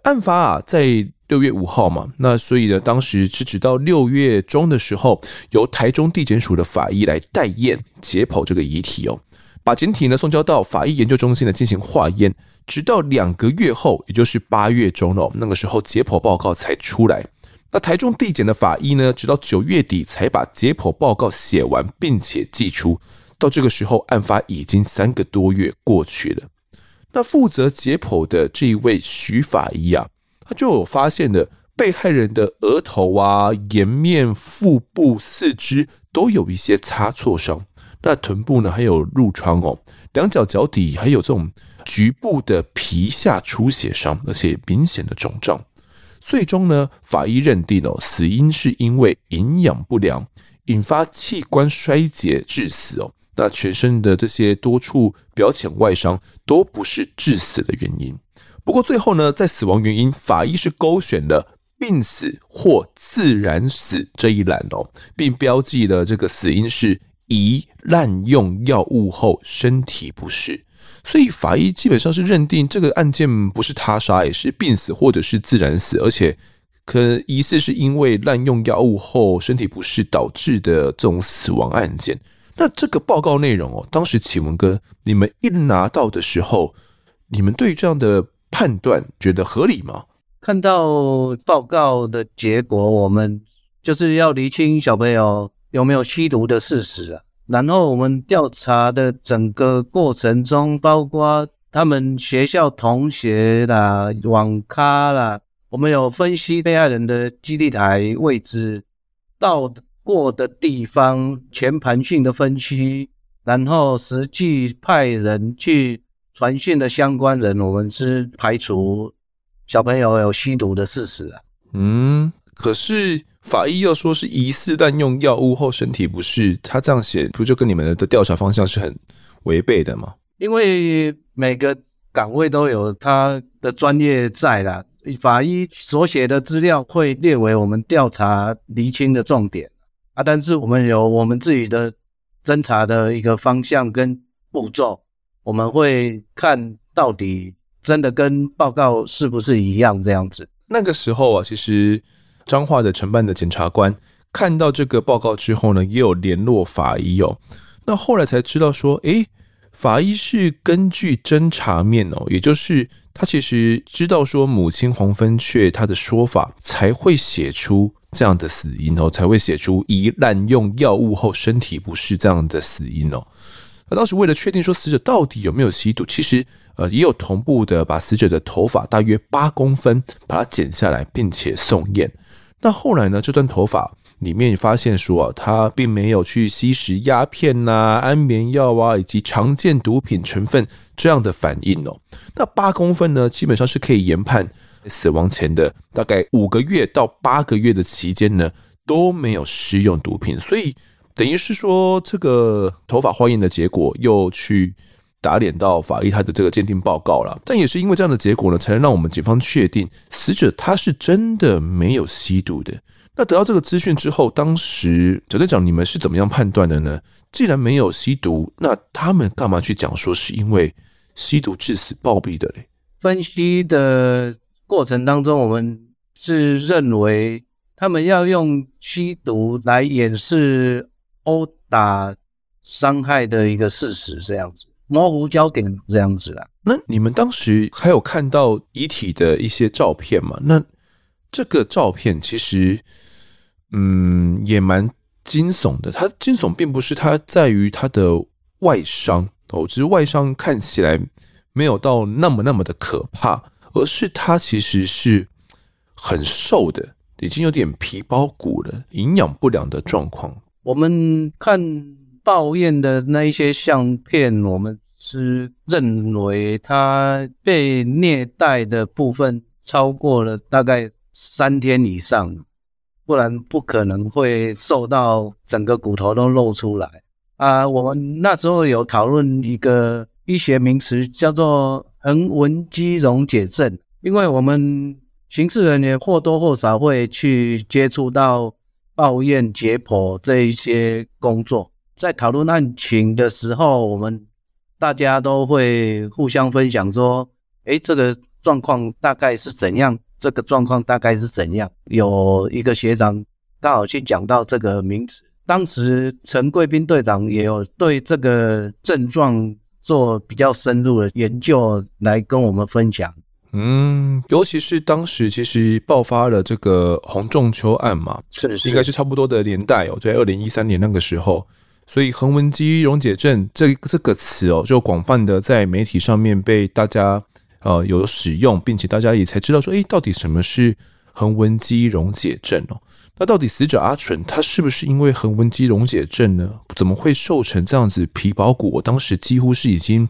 案发啊，在六月五号嘛，那所以呢，当时是直到六月中的时候，由台中地检署的法医来代验解剖这个遗体哦，把检体呢送交到法医研究中心呢进行化验，直到两个月后，也就是八月中哦，那个时候解剖报告才出来。那台中地检的法医呢，直到九月底才把解剖报告写完，并且寄出，到这个时候，案发已经三个多月过去了。那负责解剖的这一位徐法医啊，他就有发现了被害人的额头啊、颜面、腹部、四肢都有一些擦挫伤，那臀部呢还有褥疮哦，两脚脚底还有这种局部的皮下出血伤，而且明显的肿胀。最终呢，法医认定哦，死因是因为营养不良引发器官衰竭致死哦。那全身的这些多处表浅外伤都不是致死的原因。不过最后呢，在死亡原因，法医是勾选了病死或自然死这一栏哦，并标记了这个死因是宜滥用药物后身体不适。所以法医基本上是认定这个案件不是他杀，也是病死或者是自然死，而且可疑似是因为滥用药物后身体不适导致的这种死亡案件。那这个报告内容哦，当时启文哥你们一拿到的时候，你们对这样的判断觉得合理吗？看到报告的结果，我们就是要厘清小朋友有没有吸毒的事实啊。然后我们调查的整个过程中，包括他们学校同学啦、网咖啦，我们有分析被害人的基地台位置、到过的地方，全盘性的分析，然后实际派人去传讯的相关人，我们是排除小朋友有吸毒的事实啊。嗯，可是。法医又说是疑似滥用药物后身体不适，他这样写不就跟你们的调查方向是很违背的吗？因为每个岗位都有他的专业在啦，法医所写的资料会列为我们调查厘清的重点啊，但是我们有我们自己的侦查的一个方向跟步骤，我们会看到底真的跟报告是不是一样这样子。那个时候啊，其实。彰化的承办的检察官看到这个报告之后呢，也有联络法医哦。那后来才知道说，诶，法医是根据侦查面哦，也就是他其实知道说母亲黄芬雀她的说法，才会写出这样的死因哦，才会写出宜滥用药物后身体不适这样的死因哦。那当时为了确定说死者到底有没有吸毒，其实呃也有同步的把死者的头发大约八公分把它剪下来，并且送验。那后来呢？这段头发里面发现说啊，他并没有去吸食鸦片呐、安眠药啊，以及常见毒品成分这样的反应哦。那八公分呢，基本上是可以研判死亡前的大概五个月到八个月的期间呢，都没有施用毒品，所以等于是说，这个头发化验的结果又去。打脸到法医他的这个鉴定报告了，但也是因为这样的结果呢，才能让我们警方确定死者他是真的没有吸毒的。那得到这个资讯之后，当时小队长你们是怎么样判断的呢？既然没有吸毒，那他们干嘛去讲说是因为吸毒致死暴毙的嘞？分析的过程当中，我们是认为他们要用吸毒来掩饰殴打伤害的一个事实，这样子。模糊焦点这样子啦？那你们当时还有看到遗体的一些照片吗？那这个照片其实，嗯，也蛮惊悚的。它惊悚并不是它在于它的外伤哦，只是外伤看起来没有到那么那么的可怕，而是它其实是很瘦的，已经有点皮包骨了，营养不良的状况。我们看。报验的那一些相片，我们是认为他被虐待的部分超过了大概三天以上，不然不可能会瘦到整个骨头都露出来啊。我们那时候有讨论一个医学名词，叫做横纹肌溶解症，因为我们刑事人员或多或少会去接触到报验解剖这一些工作。在讨论案情的时候，我们大家都会互相分享说：“诶，这个状况大概是怎样？这个状况大概是怎样？”有一个学长刚好去讲到这个名词，当时陈贵斌队长也有对这个症状做比较深入的研究来跟我们分享。嗯，尤其是当时其实爆发了这个洪仲秋案嘛，应该是差不多的年代哦，在二零一三年那个时候。所以横纹肌溶解症这这个词哦，就广泛的在媒体上面被大家呃有使用，并且大家也才知道说，诶，到底什么是横纹肌溶解症哦？那到底死者阿纯他是不是因为横纹肌溶解症呢？怎么会瘦成这样子皮包骨？我当时几乎是已经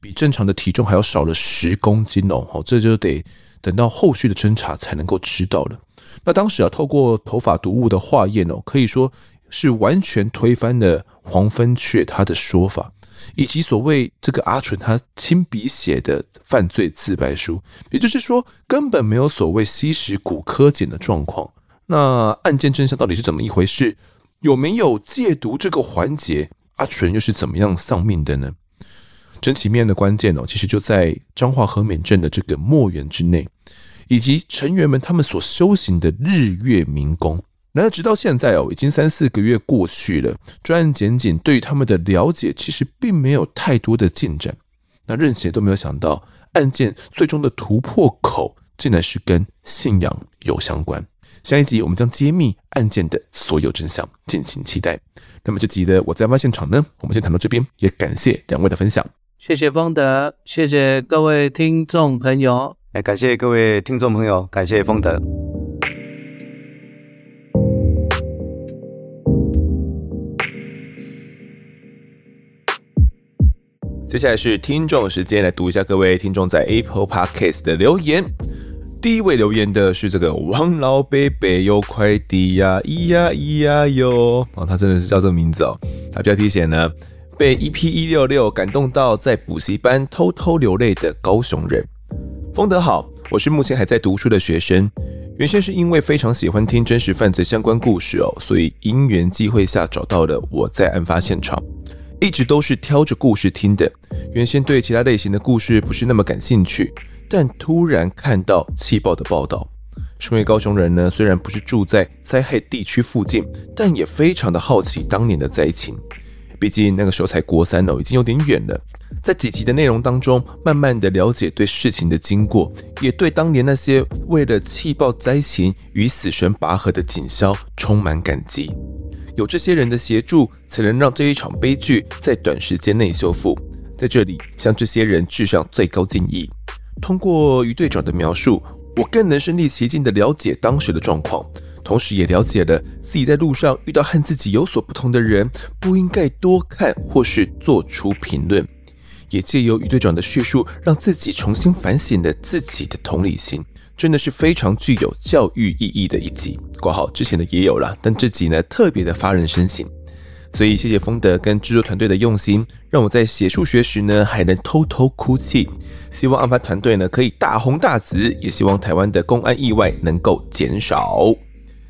比正常的体重还要少了十公斤哦，好，这就得等到后续的侦查才能够知道了。那当时啊，透过头发毒物的化验哦，可以说是完全推翻了黄芬雀他的说法，以及所谓这个阿纯他亲笔写的犯罪自白书，也就是说根本没有所谓吸食古柯碱的状况。那案件真相到底是怎么一回事？有没有戒毒这个环节？阿纯又是怎么样丧命的呢？整起命案的关键哦，其实就在彰化和美镇的这个墨园之内，以及成员们他们所修行的日月明宫。然而直到现在哦，已经三四个月过去了，专案检警对于他们的了解其实并没有太多的进展。那任贤都没有想到，案件最终的突破口竟然是跟信仰有相关。下一集我们将揭秘案件的所有真相，敬请期待。那么这集的我在案发现场呢，我们先谈到这边，也感谢两位的分享。谢谢丰德，谢谢各位听众朋友，哎，感谢各位听众朋友，感谢丰德。接下来是听众时间，来读一下各位听众在 Apple Podcast 的留言。第一位留言的是这个王老伯伯有快递呀，咿呀咿呀哟，哦，他真的是叫这个名字哦。他标题写呢，被 EP 一六六感动到在补习班偷偷流泪的高雄人。丰德好，我是目前还在读书的学生，原先是因为非常喜欢听真实犯罪相关故事哦，所以因缘际会下找到了我在案发现场，一直都是挑着故事听的。原先对其他类型的故事不是那么感兴趣。但突然看到气爆的报道，身为高雄人呢，虽然不是住在灾害地区附近，但也非常的好奇当年的灾情。毕竟那个时候才国三哦，已经有点远了。在几集的内容当中，慢慢的了解对事情的经过，也对当年那些为了气爆灾情与死神拔河的警消充满感激。有这些人的协助，才能让这一场悲剧在短时间内修复。在这里，向这些人致上最高敬意。通过于队长的描述，我更能身临其境地了解当时的状况，同时也了解了自己在路上遇到和自己有所不同的人，不应该多看或是做出评论。也借由于队长的叙述，让自己重新反省了自己的同理心，真的是非常具有教育意义的一集。括号之前的也有了，但这集呢特别的发人深省。所以，谢谢丰德跟制作团队的用心，让我在写数学时呢还能偷偷哭泣。希望案发团队呢可以大红大紫，也希望台湾的公安意外能够减少。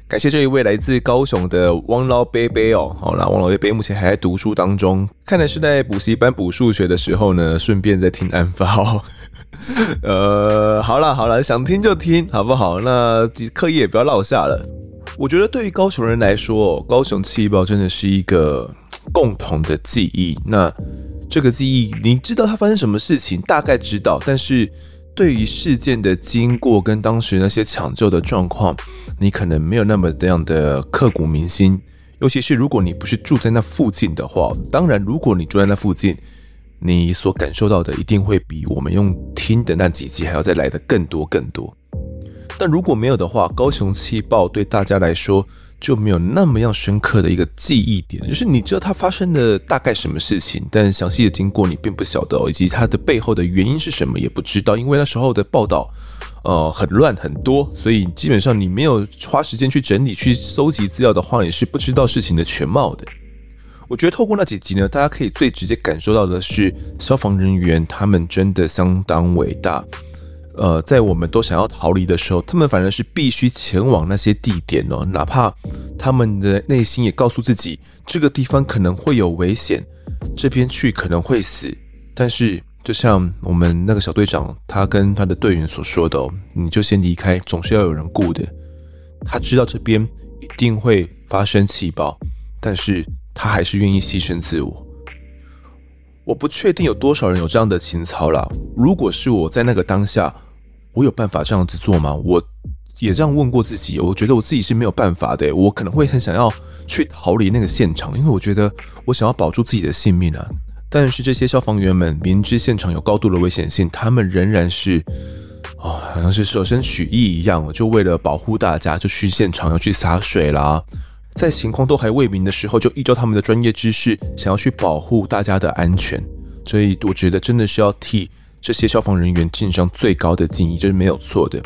感谢这一位来自高雄的汪老伯伯哦。好，那汪老伯伯目前还在读书当中，看来是在补习班补数学的时候呢，顺便在听案发哦。呃，好了好了，想听就听，好不好？那课业也不要落下了。我觉得对于高雄人来说，高雄气爆真的是一个共同的记忆。那这个记忆，你知道它发生什么事情，大概知道，但是对于事件的经过跟当时那些抢救的状况，你可能没有那么这样的刻骨铭心。尤其是如果你不是住在那附近的话，当然，如果你住在那附近，你所感受到的一定会比我们用听的那几集还要再来的更多更多。但如果没有的话，高雄气爆对大家来说就没有那么样深刻的一个记忆点，就是你知道它发生的大概什么事情，但详细的经过你并不晓得，以及它的背后的原因是什么也不知道，因为那时候的报道呃很乱很多，所以基本上你没有花时间去整理去搜集资料的话，你是不知道事情的全貌的。我觉得透过那几集呢，大家可以最直接感受到的是消防人员他们真的相当伟大。呃，在我们都想要逃离的时候，他们反而是必须前往那些地点哦，哪怕他们的内心也告诉自己，这个地方可能会有危险，这边去可能会死。但是，就像我们那个小队长，他跟他的队员所说的，你就先离开，总是要有人顾的。他知道这边一定会发生气爆，但是他还是愿意牺牲自我。我不确定有多少人有这样的情操啦。如果是我在那个当下，我有办法这样子做吗？我也这样问过自己，我觉得我自己是没有办法的。我可能会很想要去逃离那个现场，因为我觉得我想要保住自己的性命啊。但是这些消防员们明知现场有高度的危险性，他们仍然是，哦，好像是舍身取义一样，就为了保护大家，就去现场要去洒水啦。在情况都还未明的时候，就依照他们的专业知识，想要去保护大家的安全。所以我觉得真的是要替这些消防人员尽上最高的敬意，这是没有错的。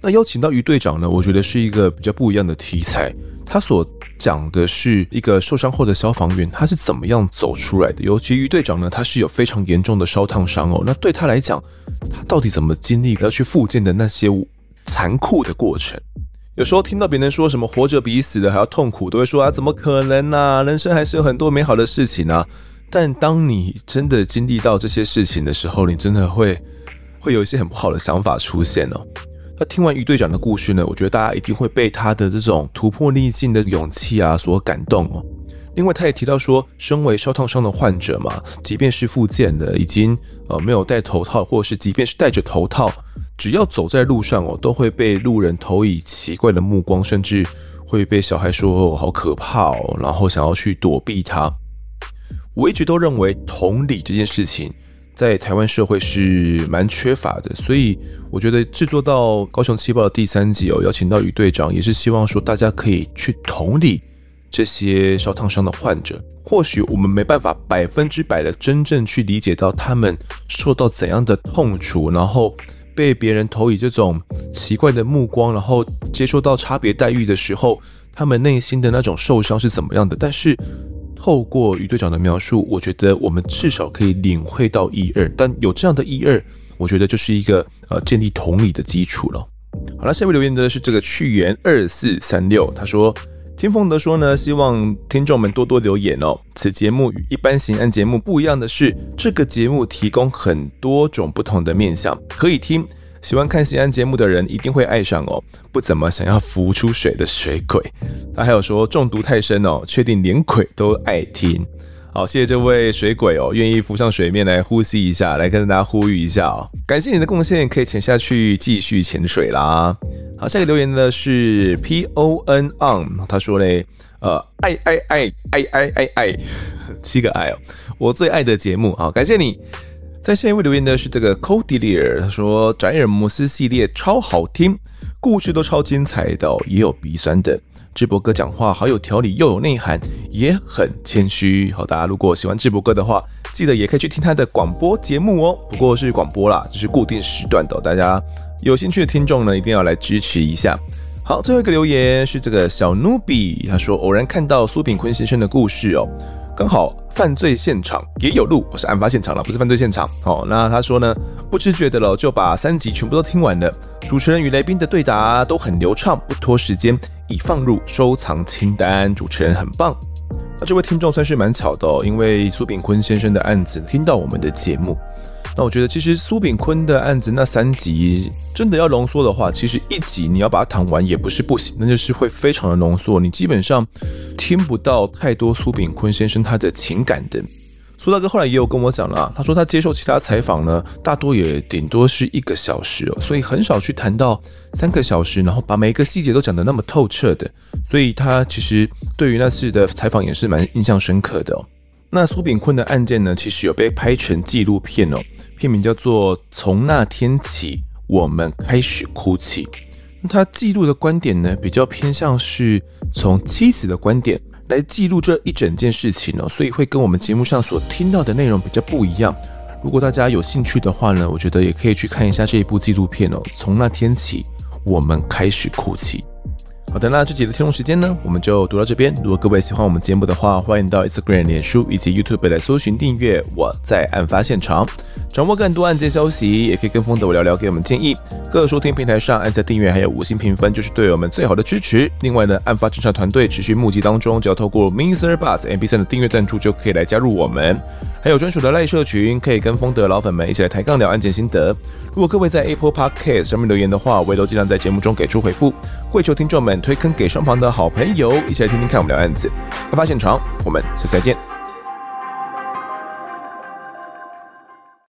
那邀请到于队长呢，我觉得是一个比较不一样的题材，他所。讲的是一个受伤后的消防员，他是怎么样走出来的？尤其于队长呢，他是有非常严重的烧烫伤哦。那对他来讲，他到底怎么经历要去复健的那些残酷的过程？有时候听到别人说什么活着比死的还要痛苦，都会说啊，怎么可能啊？人生还是有很多美好的事情啊。但当你真的经历到这些事情的时候，你真的会会有一些很不好的想法出现哦。那听完于队长的故事呢，我觉得大家一定会被他的这种突破逆境的勇气啊所感动哦。另外，他也提到说，身为烧烫伤的患者嘛，即便是复健的，已经呃没有戴头套，或者是即便是戴着头套，只要走在路上哦，都会被路人投以奇怪的目光，甚至会被小孩说哦好可怕哦，然后想要去躲避他。我一直都认为同理这件事情。在台湾社会是蛮缺乏的，所以我觉得制作到高雄气爆的第三集哦，邀请到于队长，也是希望说大家可以去同理这些烧烫伤的患者。或许我们没办法百分之百的真正去理解到他们受到怎样的痛楚，然后被别人投以这种奇怪的目光，然后接受到差别待遇的时候，他们内心的那种受伤是怎么样的。但是。透过于队长的描述，我觉得我们至少可以领会到一二，但有这样的一二，我觉得就是一个呃建立同理的基础了。好了，下面留言的是这个去元二四三六，他说听凤德说呢，希望听众们多多留言哦。此节目与一般刑案节目不一样的是，这个节目提供很多种不同的面向可以听。喜欢看刑案节目的人一定会爱上哦，不怎么想要浮出水的水鬼。他还有说中毒太深哦，确定连鬼都爱听。好，谢谢这位水鬼哦，愿意浮上水面来呼吸一下，来跟大家呼吁一下哦。感谢你的贡献，可以潜下去继续潜水啦。好，下一个留言的是 P O N on，他说嘞，呃，爱爱爱爱爱爱爱，七个爱哦，我最爱的节目。啊，感谢你。在下一位留言的是这个 Codier，他说宅尔摩斯系列超好听，故事都超精彩的，哦，也有鼻酸的。智博哥讲话好有条理，又有内涵，也很谦虚。好，大家如果喜欢智博哥的话，记得也可以去听他的广播节目哦。不过是广播啦，就是固定时段的，大家有兴趣的听众呢，一定要来支持一下。好，最后一个留言是这个小努比，他说偶然看到苏炳坤先生的故事哦。刚好犯罪现场也有路，我是案发现场了，不是犯罪现场。好，那他说呢，不知觉的了，就把三集全部都听完了。主持人与来宾的对答都很流畅，不拖时间，已放入收藏清单。主持人很棒。那这位听众算是蛮巧的哦，因为苏炳坤先生的案子听到我们的节目。那我觉得，其实苏炳坤的案子那三集真的要浓缩的话，其实一集你要把它谈完也不是不行，那就是会非常的浓缩，你基本上听不到太多苏炳坤先生他的情感的。苏大哥后来也有跟我讲了，他说他接受其他采访呢，大多也顶多是一个小时哦，所以很少去谈到三个小时，然后把每一个细节都讲得那么透彻的，所以他其实对于那次的采访也是蛮印象深刻的哦。那苏炳坤的案件呢，其实有被拍成纪录片哦。片名叫做《从那天起，我们开始哭泣》。那他记录的观点呢，比较偏向是从妻子的观点来记录这一整件事情哦，所以会跟我们节目上所听到的内容比较不一样。如果大家有兴趣的话呢，我觉得也可以去看一下这一部纪录片哦。从那天起，我们开始哭泣。好的，那这集的听众时间呢，我们就读到这边。如果各位喜欢我们节目的话，欢迎到 Instagram、脸书以及 YouTube 来搜寻订阅。我在案发现场，掌握更多案件消息，也可以跟风的我聊聊，给我们建议。各收听平台上按下订阅，还有五星评分，就是对我们最好的支持。另外呢，案发侦查团队持续募集当中，只要透过 Mr. Bus MP3 的订阅赞助，就可以来加入我们。还有专属的赖社群，可以跟风的老粉们一起来抬杠聊案件心得。如果各位在 Apple Podcast 上面留言的话，我也都尽量在节目中给出回复。跪求听众们推坑给双方的好朋友，一起来听听看我们聊案子。案发现场，我们下次再见。